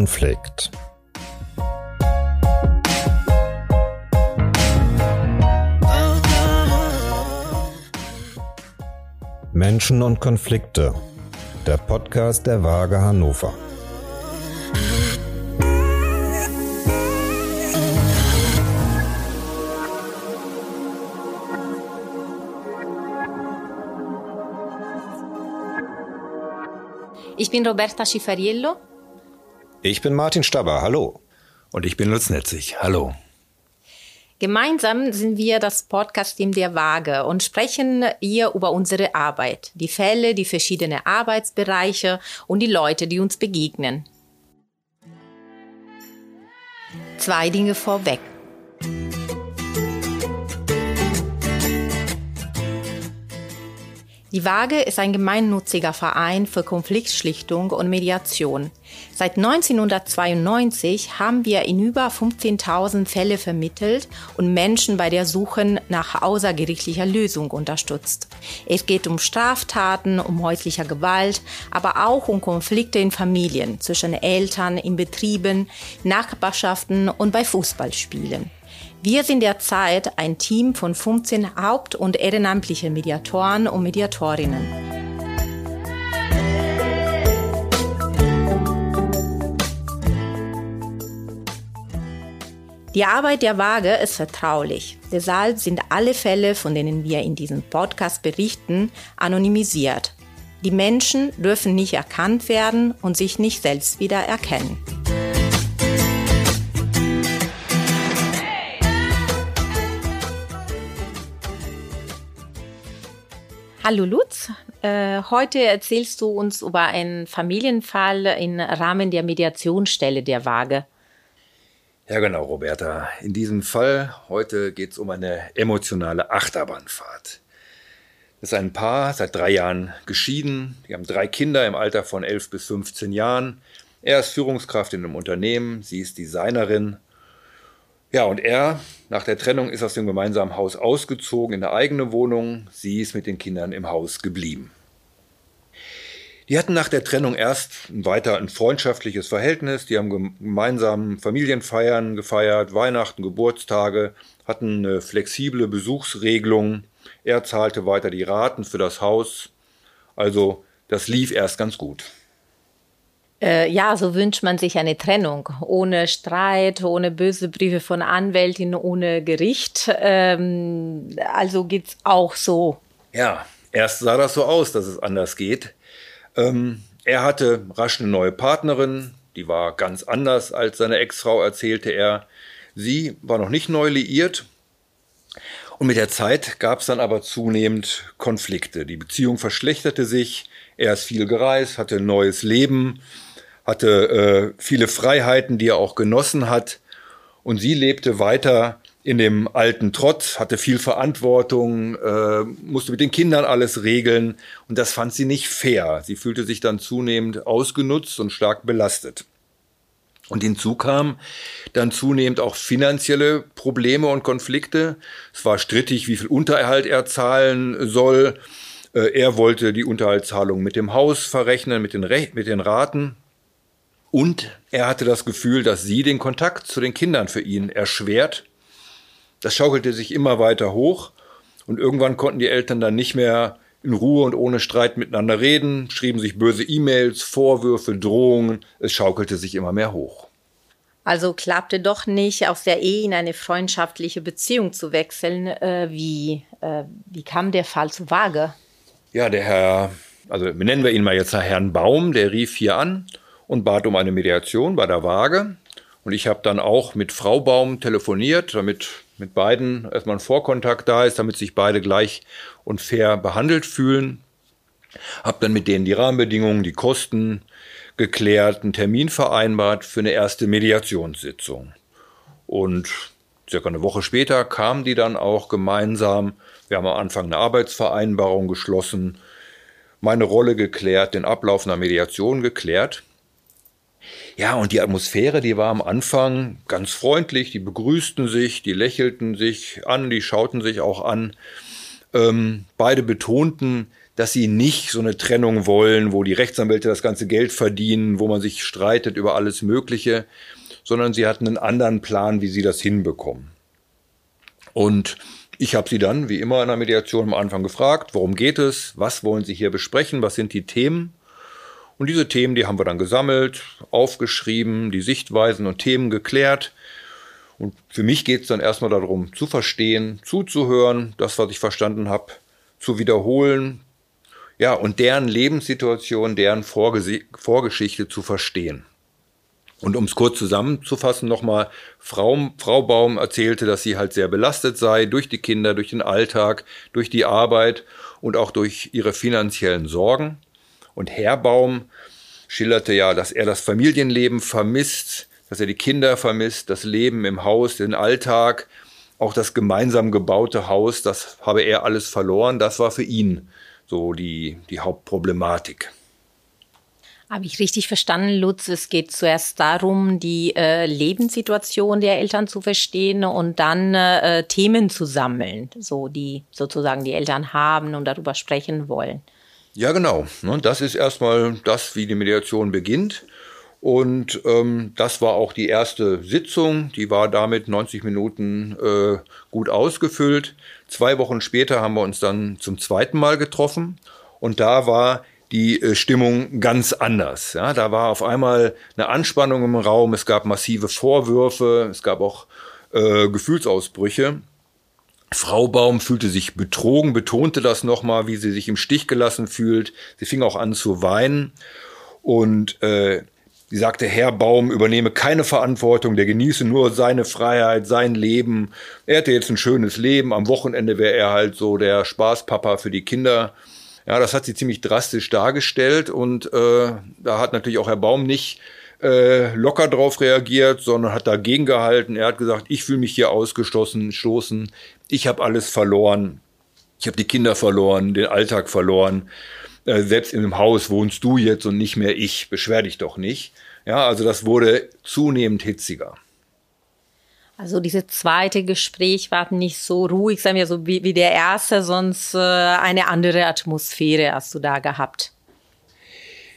Konflikt. Menschen und Konflikte. Der Podcast der Waage Hannover. Ich bin Roberta Schifariello. Ich bin Martin Stabber. Hallo. Und ich bin Lutz Netzig. Hallo. Gemeinsam sind wir das Podcast-Team der Waage und sprechen hier über unsere Arbeit, die Fälle, die verschiedenen Arbeitsbereiche und die Leute, die uns begegnen. Zwei Dinge vorweg. Die Waage ist ein gemeinnütziger Verein für Konfliktschlichtung und Mediation. Seit 1992 haben wir in über 15.000 Fälle vermittelt und Menschen bei der Suche nach außergerichtlicher Lösung unterstützt. Es geht um Straftaten, um häuslicher Gewalt, aber auch um Konflikte in Familien, zwischen Eltern, in Betrieben, Nachbarschaften und bei Fußballspielen. Wir sind derzeit ein Team von 15 haupt- und ehrenamtlichen Mediatoren und Mediatorinnen. Die Arbeit der Waage ist vertraulich. Deshalb sind alle Fälle, von denen wir in diesem Podcast berichten, anonymisiert. Die Menschen dürfen nicht erkannt werden und sich nicht selbst wieder erkennen. Hallo Lutz, äh, heute erzählst du uns über einen Familienfall im Rahmen der Mediationsstelle der Waage. Ja genau, Roberta. In diesem Fall heute geht es um eine emotionale Achterbahnfahrt. Das ist ein Paar, seit drei Jahren geschieden. Die haben drei Kinder im Alter von 11 bis 15 Jahren. Er ist Führungskraft in einem Unternehmen, sie ist Designerin ja, und er, nach der Trennung, ist aus dem gemeinsamen Haus ausgezogen in eine eigene Wohnung. Sie ist mit den Kindern im Haus geblieben. Die hatten nach der Trennung erst weiter ein freundschaftliches Verhältnis. Die haben gemeinsam Familienfeiern gefeiert, Weihnachten, Geburtstage, hatten eine flexible Besuchsregelung. Er zahlte weiter die Raten für das Haus. Also das lief erst ganz gut. Äh, ja, so wünscht man sich eine Trennung. Ohne Streit, ohne böse Briefe von Anwältin, ohne Gericht. Ähm, also geht's auch so. Ja, erst sah das so aus, dass es anders geht. Ähm, er hatte rasch eine neue Partnerin, die war ganz anders als seine Ex-Frau, erzählte er. Sie war noch nicht neu liiert. Und mit der Zeit gab es dann aber zunehmend Konflikte. Die Beziehung verschlechterte sich. Er ist viel gereist, hatte ein neues Leben hatte äh, viele Freiheiten, die er auch genossen hat. Und sie lebte weiter in dem alten Trotz, hatte viel Verantwortung, äh, musste mit den Kindern alles regeln. Und das fand sie nicht fair. Sie fühlte sich dann zunehmend ausgenutzt und stark belastet. Und hinzu kam dann zunehmend auch finanzielle Probleme und Konflikte. Es war strittig, wie viel Unterhalt er zahlen soll. Äh, er wollte die Unterhaltszahlung mit dem Haus verrechnen, mit den, Re mit den Raten. Und er hatte das Gefühl, dass sie den Kontakt zu den Kindern für ihn erschwert. Das schaukelte sich immer weiter hoch und irgendwann konnten die Eltern dann nicht mehr in Ruhe und ohne Streit miteinander reden, schrieben sich böse E-Mails, Vorwürfe, Drohungen. Es schaukelte sich immer mehr hoch. Also klappte doch nicht, aus der Ehe in eine freundschaftliche Beziehung zu wechseln. Äh, wie, äh, wie kam der Fall zu Waage? Ja, der Herr, also benennen wir ihn mal jetzt Herrn Baum, der rief hier an und bat um eine Mediation bei der Waage. Und ich habe dann auch mit Frau Baum telefoniert, damit mit beiden erstmal ein Vorkontakt da ist, damit sich beide gleich und fair behandelt fühlen. Hab dann mit denen die Rahmenbedingungen, die Kosten geklärt, einen Termin vereinbart für eine erste Mediationssitzung. Und circa eine Woche später kamen die dann auch gemeinsam. Wir haben am Anfang eine Arbeitsvereinbarung geschlossen, meine Rolle geklärt, den Ablauf einer Mediation geklärt. Ja, und die Atmosphäre, die war am Anfang ganz freundlich, die begrüßten sich, die lächelten sich an, die schauten sich auch an. Ähm, beide betonten, dass sie nicht so eine Trennung wollen, wo die Rechtsanwälte das ganze Geld verdienen, wo man sich streitet über alles Mögliche, sondern sie hatten einen anderen Plan, wie sie das hinbekommen. Und ich habe sie dann, wie immer in der Mediation am Anfang gefragt, worum geht es, was wollen Sie hier besprechen, was sind die Themen? Und diese Themen, die haben wir dann gesammelt, aufgeschrieben, die Sichtweisen und Themen geklärt. Und für mich geht es dann erstmal darum, zu verstehen, zuzuhören, das, was ich verstanden habe, zu wiederholen, ja, und deren Lebenssituation, deren Vorges Vorgeschichte zu verstehen. Und um es kurz zusammenzufassen, nochmal, Frau, Frau Baum erzählte, dass sie halt sehr belastet sei durch die Kinder, durch den Alltag, durch die Arbeit und auch durch ihre finanziellen Sorgen. Und Herr Baum schilderte ja, dass er das Familienleben vermisst, dass er die Kinder vermisst, das Leben im Haus, den Alltag, auch das gemeinsam gebaute Haus, das habe er alles verloren. Das war für ihn so die, die Hauptproblematik. Habe ich richtig verstanden, Lutz? Es geht zuerst darum, die äh, Lebenssituation der Eltern zu verstehen und dann äh, Themen zu sammeln, so die sozusagen die Eltern haben und darüber sprechen wollen. Ja, genau. Ne, das ist erstmal das, wie die Mediation beginnt. Und ähm, das war auch die erste Sitzung. Die war damit 90 Minuten äh, gut ausgefüllt. Zwei Wochen später haben wir uns dann zum zweiten Mal getroffen. Und da war die äh, Stimmung ganz anders. Ja, da war auf einmal eine Anspannung im Raum. Es gab massive Vorwürfe. Es gab auch äh, Gefühlsausbrüche. Frau Baum fühlte sich betrogen, betonte das nochmal, wie sie sich im Stich gelassen fühlt. Sie fing auch an zu weinen und äh, sie sagte, Herr Baum übernehme keine Verantwortung, der genieße nur seine Freiheit, sein Leben. Er hätte jetzt ein schönes Leben, am Wochenende wäre er halt so der Spaßpapa für die Kinder. Ja, das hat sie ziemlich drastisch dargestellt und äh, da hat natürlich auch Herr Baum nicht äh, locker drauf reagiert, sondern hat dagegen gehalten. Er hat gesagt, ich fühle mich hier ausgestoßen, stoßen, ich habe alles verloren. Ich habe die Kinder verloren, den Alltag verloren. Äh, selbst in dem Haus wohnst du jetzt und nicht mehr ich. Beschwer dich doch nicht. Ja, also das wurde zunehmend hitziger. Also dieses zweite Gespräch war nicht so ruhig, sagen wir so wie, wie der erste, sonst äh, eine andere Atmosphäre hast du da gehabt.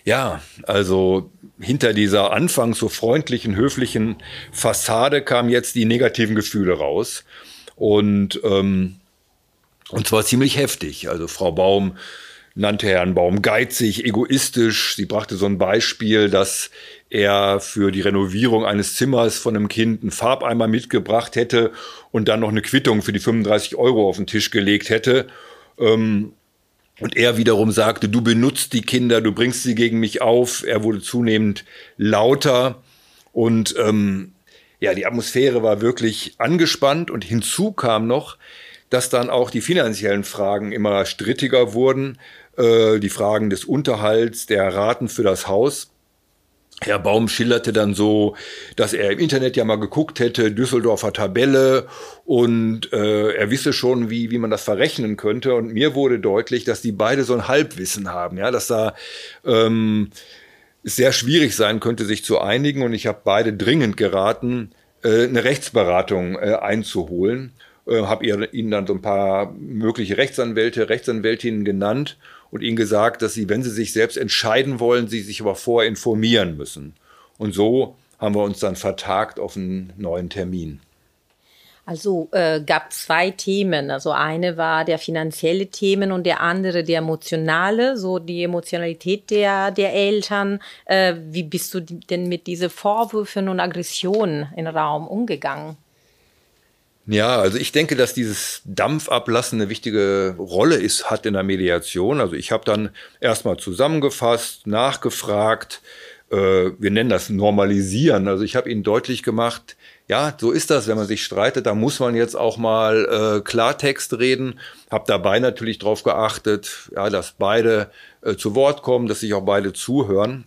Ja, also hinter dieser anfangs so freundlichen, höflichen Fassade kamen jetzt die negativen Gefühle raus. Und, ähm, und zwar ziemlich heftig. Also Frau Baum nannte Herrn Baum geizig, egoistisch. Sie brachte so ein Beispiel, dass er für die Renovierung eines Zimmers von einem Kind einen Farbeimer mitgebracht hätte und dann noch eine Quittung für die 35 Euro auf den Tisch gelegt hätte. Ähm, und er wiederum sagte, du benutzt die Kinder, du bringst sie gegen mich auf. Er wurde zunehmend lauter und ähm, ja, die Atmosphäre war wirklich angespannt und hinzu kam noch, dass dann auch die finanziellen Fragen immer strittiger wurden, äh, die Fragen des Unterhalts, der Raten für das Haus. Herr Baum schilderte dann so, dass er im Internet ja mal geguckt hätte, Düsseldorfer Tabelle und äh, er wisse schon, wie, wie man das verrechnen könnte. Und mir wurde deutlich, dass die beide so ein Halbwissen haben, ja, dass da ähm, sehr schwierig sein könnte, sich zu einigen. Und ich habe beide dringend geraten, äh, eine Rechtsberatung äh, einzuholen. Äh, habe ihnen dann so ein paar mögliche Rechtsanwälte, Rechtsanwältinnen genannt und ihnen gesagt, dass sie, wenn sie sich selbst entscheiden wollen, sie sich aber vorher informieren müssen. Und so haben wir uns dann vertagt auf einen neuen Termin. Also äh, gab zwei Themen. Also eine war der finanzielle Themen und der andere der emotionale, so die Emotionalität der, der Eltern. Äh, wie bist du denn mit diesen Vorwürfen und Aggressionen im Raum umgegangen? Ja, also ich denke, dass dieses Dampfablassen eine wichtige Rolle ist, hat in der Mediation. Also ich habe dann erstmal zusammengefasst, nachgefragt, äh, wir nennen das Normalisieren. Also ich habe ihnen deutlich gemacht, ja, so ist das, wenn man sich streitet, da muss man jetzt auch mal äh, Klartext reden. Hab dabei natürlich darauf geachtet, ja, dass beide äh, zu Wort kommen, dass sich auch beide zuhören.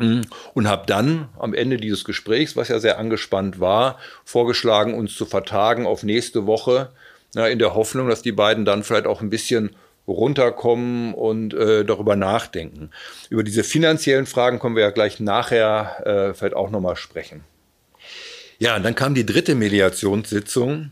Mhm. Und habe dann am Ende dieses Gesprächs, was ja sehr angespannt war, vorgeschlagen, uns zu vertagen auf nächste Woche, na, in der Hoffnung, dass die beiden dann vielleicht auch ein bisschen runterkommen und äh, darüber nachdenken. Über diese finanziellen Fragen können wir ja gleich nachher äh, vielleicht auch nochmal sprechen. Ja, und dann kam die dritte Mediationssitzung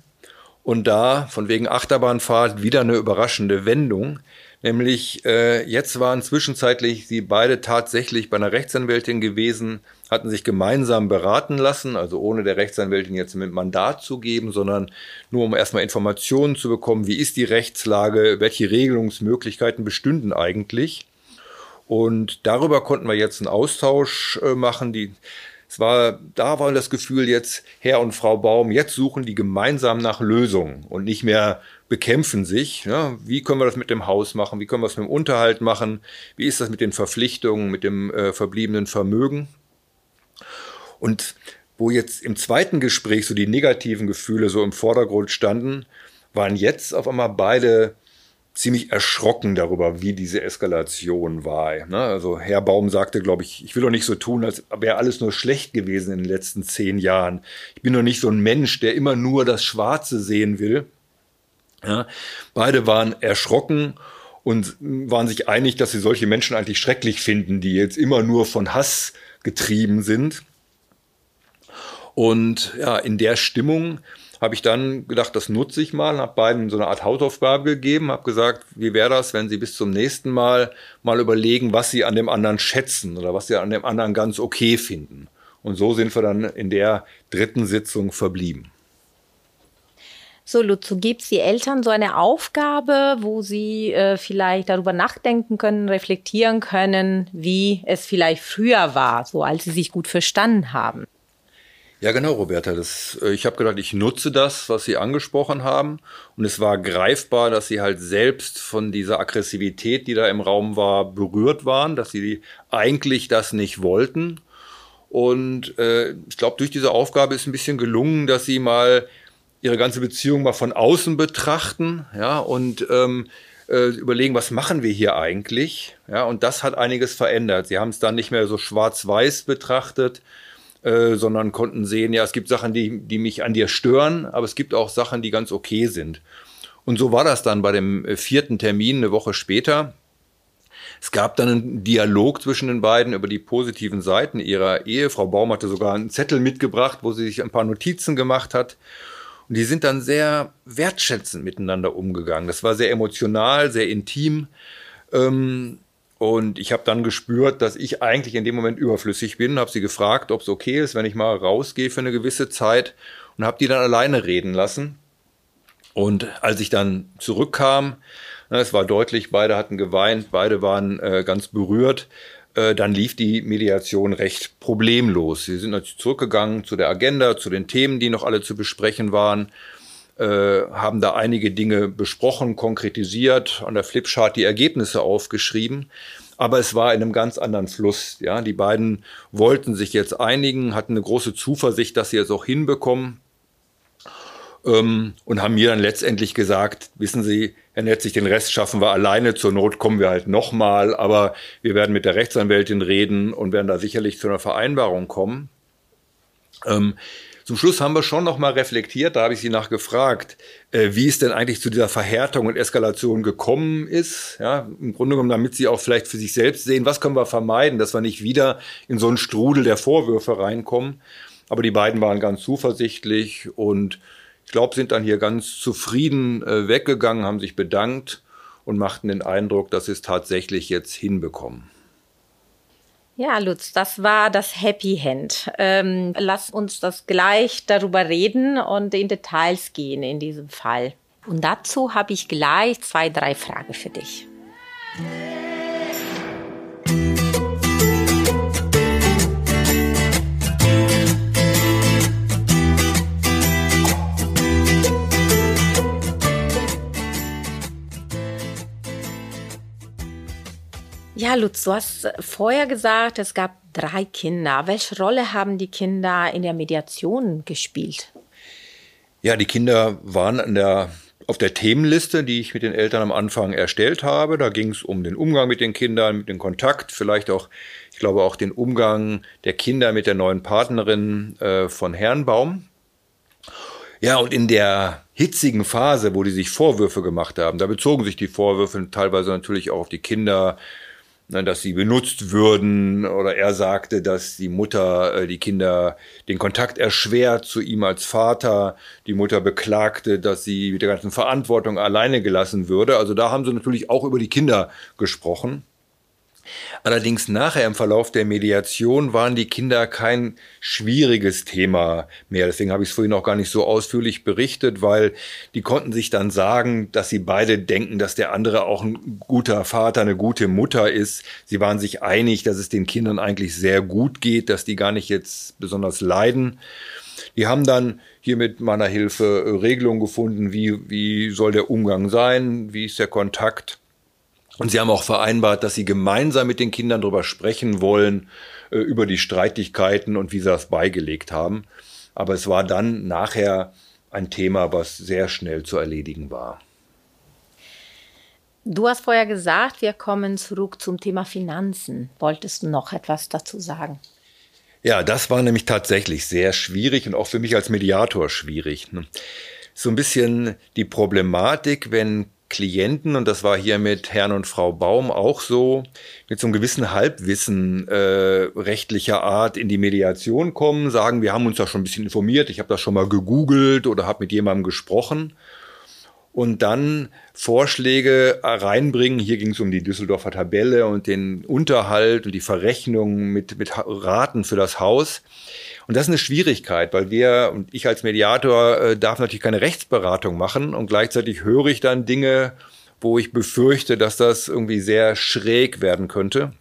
und da von wegen Achterbahnfahrt wieder eine überraschende Wendung. Nämlich äh, jetzt waren zwischenzeitlich sie beide tatsächlich bei einer Rechtsanwältin gewesen, hatten sich gemeinsam beraten lassen, also ohne der Rechtsanwältin jetzt mit Mandat zu geben, sondern nur um erstmal Informationen zu bekommen, wie ist die Rechtslage, welche Regelungsmöglichkeiten bestünden eigentlich. Und darüber konnten wir jetzt einen Austausch äh, machen. Die, es war, da war das Gefühl jetzt, Herr und Frau Baum, jetzt suchen die gemeinsam nach Lösungen und nicht mehr bekämpfen sich. Ja, wie können wir das mit dem Haus machen? Wie können wir es mit dem Unterhalt machen? Wie ist das mit den Verpflichtungen, mit dem äh, verbliebenen Vermögen? Und wo jetzt im zweiten Gespräch so die negativen Gefühle so im Vordergrund standen, waren jetzt auf einmal beide ziemlich erschrocken darüber, wie diese Eskalation war. Ne? Also Herr Baum sagte, glaube ich, ich will doch nicht so tun, als wäre alles nur schlecht gewesen in den letzten zehn Jahren. Ich bin doch nicht so ein Mensch, der immer nur das Schwarze sehen will. Ja? Beide waren erschrocken und waren sich einig, dass sie solche Menschen eigentlich schrecklich finden, die jetzt immer nur von Hass getrieben sind. Und ja, in der Stimmung habe ich dann gedacht, das nutze ich mal, habe beiden so eine Art Hausaufgabe gegeben, habe gesagt, wie wäre das, wenn sie bis zum nächsten Mal mal überlegen, was sie an dem anderen schätzen oder was sie an dem anderen ganz okay finden. Und so sind wir dann in der dritten Sitzung verblieben. So, Lutz, du gibst die Eltern so eine Aufgabe, wo sie äh, vielleicht darüber nachdenken können, reflektieren können, wie es vielleicht früher war, so als sie sich gut verstanden haben. Ja, genau, Roberta. Das, äh, ich habe gedacht, ich nutze das, was Sie angesprochen haben. Und es war greifbar, dass Sie halt selbst von dieser Aggressivität, die da im Raum war, berührt waren, dass Sie eigentlich das nicht wollten. Und äh, ich glaube, durch diese Aufgabe ist ein bisschen gelungen, dass Sie mal Ihre ganze Beziehung mal von außen betrachten, ja, und ähm, äh, überlegen, was machen wir hier eigentlich? Ja, und das hat einiges verändert. Sie haben es dann nicht mehr so schwarz-weiß betrachtet, äh, sondern konnten sehen, ja, es gibt Sachen, die, die mich an dir stören, aber es gibt auch Sachen, die ganz okay sind. Und so war das dann bei dem äh, vierten Termin eine Woche später. Es gab dann einen Dialog zwischen den beiden über die positiven Seiten ihrer Ehe. Frau Baum hatte sogar einen Zettel mitgebracht, wo sie sich ein paar Notizen gemacht hat. Und die sind dann sehr wertschätzend miteinander umgegangen. Das war sehr emotional, sehr intim. Ähm, und ich habe dann gespürt, dass ich eigentlich in dem Moment überflüssig bin, habe sie gefragt, ob es okay ist, wenn ich mal rausgehe für eine gewisse Zeit und habe die dann alleine reden lassen. Und als ich dann zurückkam, es war deutlich, beide hatten geweint, beide waren äh, ganz berührt, äh, dann lief die Mediation recht problemlos. Sie sind natürlich zurückgegangen zu der Agenda, zu den Themen, die noch alle zu besprechen waren haben da einige Dinge besprochen, konkretisiert, an der Flipchart die Ergebnisse aufgeschrieben. Aber es war in einem ganz anderen Fluss. Ja, die beiden wollten sich jetzt einigen, hatten eine große Zuversicht, dass sie es auch hinbekommen. Ähm, und haben mir dann letztendlich gesagt, wissen Sie, Herr Netzig, den Rest schaffen wir alleine, zur Not kommen wir halt nochmal, aber wir werden mit der Rechtsanwältin reden und werden da sicherlich zu einer Vereinbarung kommen. Ähm, zum Schluss haben wir schon noch mal reflektiert, da habe ich Sie nachgefragt, äh, wie es denn eigentlich zu dieser Verhärtung und Eskalation gekommen ist. Ja, im Grunde genommen, damit Sie auch vielleicht für sich selbst sehen, was können wir vermeiden, dass wir nicht wieder in so einen Strudel der Vorwürfe reinkommen. Aber die beiden waren ganz zuversichtlich und ich glaube, sind dann hier ganz zufrieden äh, weggegangen, haben sich bedankt und machten den Eindruck, dass sie es tatsächlich jetzt hinbekommen. Ja, Lutz, das war das Happy Hand. Ähm, lass uns das gleich darüber reden und in Details gehen in diesem Fall. Und dazu habe ich gleich zwei, drei Fragen für dich. Ja, Lutz, du hast vorher gesagt, es gab drei Kinder. Welche Rolle haben die Kinder in der Mediation gespielt? Ja, die Kinder waren der, auf der Themenliste, die ich mit den Eltern am Anfang erstellt habe. Da ging es um den Umgang mit den Kindern, mit dem Kontakt, vielleicht auch, ich glaube auch den Umgang der Kinder mit der neuen Partnerin äh, von Herrnbaum. Ja, und in der hitzigen Phase, wo die sich Vorwürfe gemacht haben, da bezogen sich die Vorwürfe teilweise natürlich auch auf die Kinder, dass sie benutzt würden oder er sagte, dass die Mutter äh, die Kinder den Kontakt erschwert zu ihm als Vater. Die Mutter beklagte, dass sie mit der ganzen Verantwortung alleine gelassen würde. Also da haben sie natürlich auch über die Kinder gesprochen. Allerdings nachher im Verlauf der Mediation waren die Kinder kein schwieriges Thema mehr. Deswegen habe ich es vorhin auch gar nicht so ausführlich berichtet, weil die konnten sich dann sagen, dass sie beide denken, dass der andere auch ein guter Vater, eine gute Mutter ist. Sie waren sich einig, dass es den Kindern eigentlich sehr gut geht, dass die gar nicht jetzt besonders leiden. Die haben dann hier mit meiner Hilfe Regelungen gefunden, wie, wie soll der Umgang sein, wie ist der Kontakt. Und sie haben auch vereinbart, dass sie gemeinsam mit den Kindern darüber sprechen wollen, äh, über die Streitigkeiten und wie sie das beigelegt haben. Aber es war dann nachher ein Thema, was sehr schnell zu erledigen war. Du hast vorher gesagt, wir kommen zurück zum Thema Finanzen. Wolltest du noch etwas dazu sagen? Ja, das war nämlich tatsächlich sehr schwierig und auch für mich als Mediator schwierig. So ein bisschen die Problematik, wenn Klienten, und das war hier mit Herrn und Frau Baum auch so, mit so einem gewissen Halbwissen äh, rechtlicher Art in die Mediation kommen, sagen, wir haben uns da schon ein bisschen informiert, ich habe das schon mal gegoogelt oder habe mit jemandem gesprochen und dann Vorschläge reinbringen. Hier ging es um die Düsseldorfer Tabelle und den Unterhalt und die Verrechnung mit, mit Raten für das Haus. Und das ist eine Schwierigkeit, weil wir und ich als Mediator äh, darf natürlich keine Rechtsberatung machen und gleichzeitig höre ich dann Dinge, wo ich befürchte, dass das irgendwie sehr schräg werden könnte.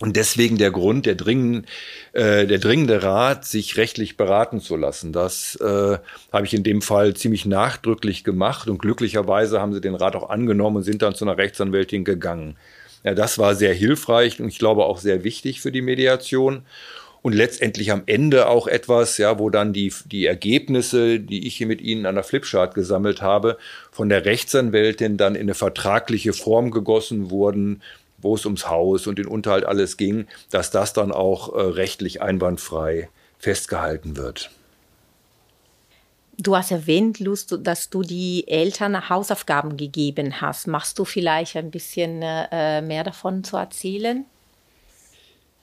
Und deswegen der Grund, der, dringend, äh, der dringende Rat, sich rechtlich beraten zu lassen. Das äh, habe ich in dem Fall ziemlich nachdrücklich gemacht und glücklicherweise haben sie den Rat auch angenommen und sind dann zu einer Rechtsanwältin gegangen. Ja, das war sehr hilfreich und ich glaube auch sehr wichtig für die Mediation und letztendlich am Ende auch etwas, ja, wo dann die, die Ergebnisse, die ich hier mit Ihnen an der Flipchart gesammelt habe, von der Rechtsanwältin dann in eine vertragliche Form gegossen wurden, wo es ums Haus und den Unterhalt alles ging, dass das dann auch äh, rechtlich einwandfrei festgehalten wird. Du hast erwähnt, Lust, dass du die Eltern Hausaufgaben gegeben hast. Machst du vielleicht ein bisschen äh, mehr davon zu erzählen?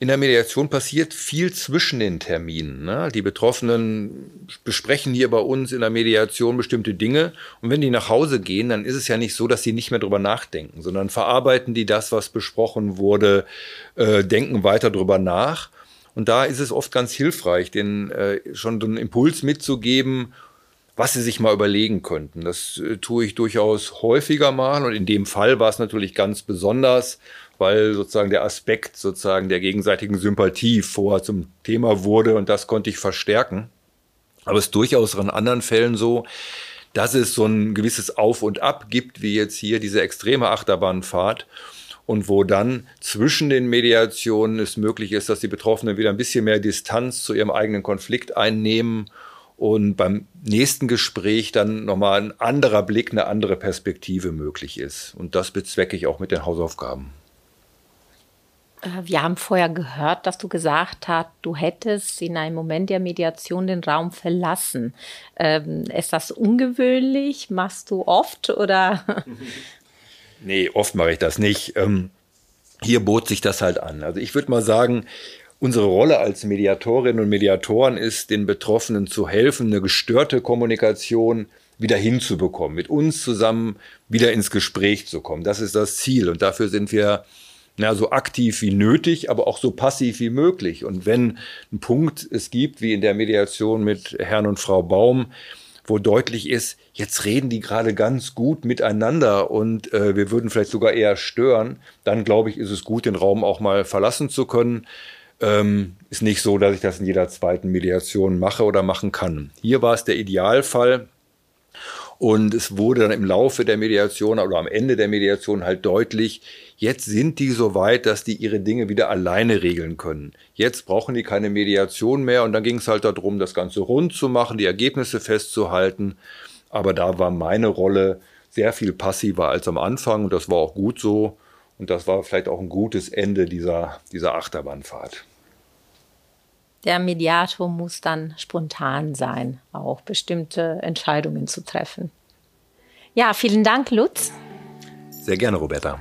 In der Mediation passiert viel zwischen den Terminen. Ne? Die Betroffenen besprechen hier bei uns in der Mediation bestimmte Dinge. Und wenn die nach Hause gehen, dann ist es ja nicht so, dass sie nicht mehr drüber nachdenken, sondern verarbeiten die das, was besprochen wurde, äh, denken weiter drüber nach. Und da ist es oft ganz hilfreich, den äh, schon einen Impuls mitzugeben, was sie sich mal überlegen könnten. Das äh, tue ich durchaus häufiger mal. Und in dem Fall war es natürlich ganz besonders, weil sozusagen der Aspekt sozusagen der gegenseitigen Sympathie vorher zum Thema wurde und das konnte ich verstärken. Aber es ist durchaus in anderen Fällen so, dass es so ein gewisses Auf und Ab gibt, wie jetzt hier diese extreme Achterbahnfahrt und wo dann zwischen den Mediationen es möglich ist, dass die Betroffenen wieder ein bisschen mehr Distanz zu ihrem eigenen Konflikt einnehmen und beim nächsten Gespräch dann nochmal ein anderer Blick, eine andere Perspektive möglich ist. Und das bezwecke ich auch mit den Hausaufgaben. Äh, wir haben vorher gehört, dass du gesagt hast, du hättest in einem Moment der Mediation den Raum verlassen. Ähm, ist das ungewöhnlich? Machst du oft oder? nee, oft mache ich das nicht. Ähm, hier bot sich das halt an. Also ich würde mal sagen, unsere Rolle als Mediatorinnen und Mediatoren ist, den Betroffenen zu helfen, eine gestörte Kommunikation wieder hinzubekommen, mit uns zusammen wieder ins Gespräch zu kommen. Das ist das Ziel und dafür sind wir na, so aktiv wie nötig, aber auch so passiv wie möglich. Und wenn ein Punkt es gibt, wie in der Mediation mit Herrn und Frau Baum, wo deutlich ist, jetzt reden die gerade ganz gut miteinander und äh, wir würden vielleicht sogar eher stören, dann glaube ich, ist es gut, den Raum auch mal verlassen zu können. Ähm, ist nicht so, dass ich das in jeder zweiten Mediation mache oder machen kann. Hier war es der Idealfall. Und es wurde dann im Laufe der Mediation oder am Ende der Mediation halt deutlich, jetzt sind die so weit, dass die ihre Dinge wieder alleine regeln können. Jetzt brauchen die keine Mediation mehr und dann ging es halt darum, das Ganze rund zu machen, die Ergebnisse festzuhalten. Aber da war meine Rolle sehr viel passiver als am Anfang und das war auch gut so. Und das war vielleicht auch ein gutes Ende dieser, dieser Achterbahnfahrt. Der Mediator muss dann spontan sein, auch bestimmte Entscheidungen zu treffen. Ja, vielen Dank, Lutz. Sehr gerne, Roberta.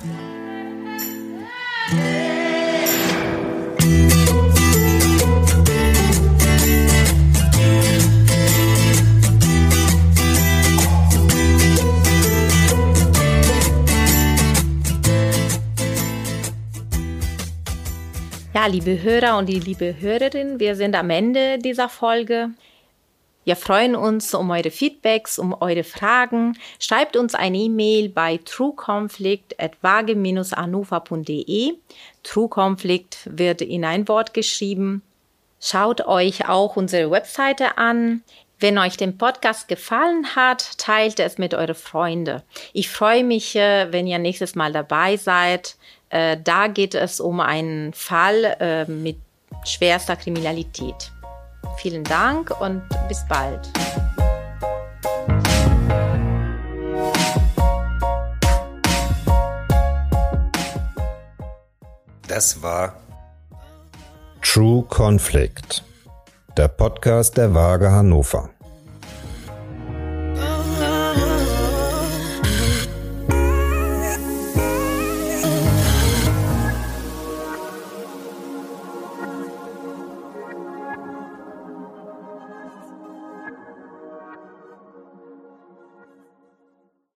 Ja, liebe Hörer und die liebe Hörerin, wir sind am Ende dieser Folge. Wir freuen uns um eure Feedbacks, um eure Fragen. Schreibt uns eine E-Mail bei trueconflict.wage-anufa.de. True Conflict wird in ein Wort geschrieben. Schaut euch auch unsere Webseite an. Wenn euch der Podcast gefallen hat, teilt es mit euren Freunden. Ich freue mich, äh, wenn ihr nächstes Mal dabei seid. Äh, da geht es um einen Fall äh, mit schwerster Kriminalität. Vielen Dank und bis bald. Das war True Conflict, der Podcast der Waage Hannover.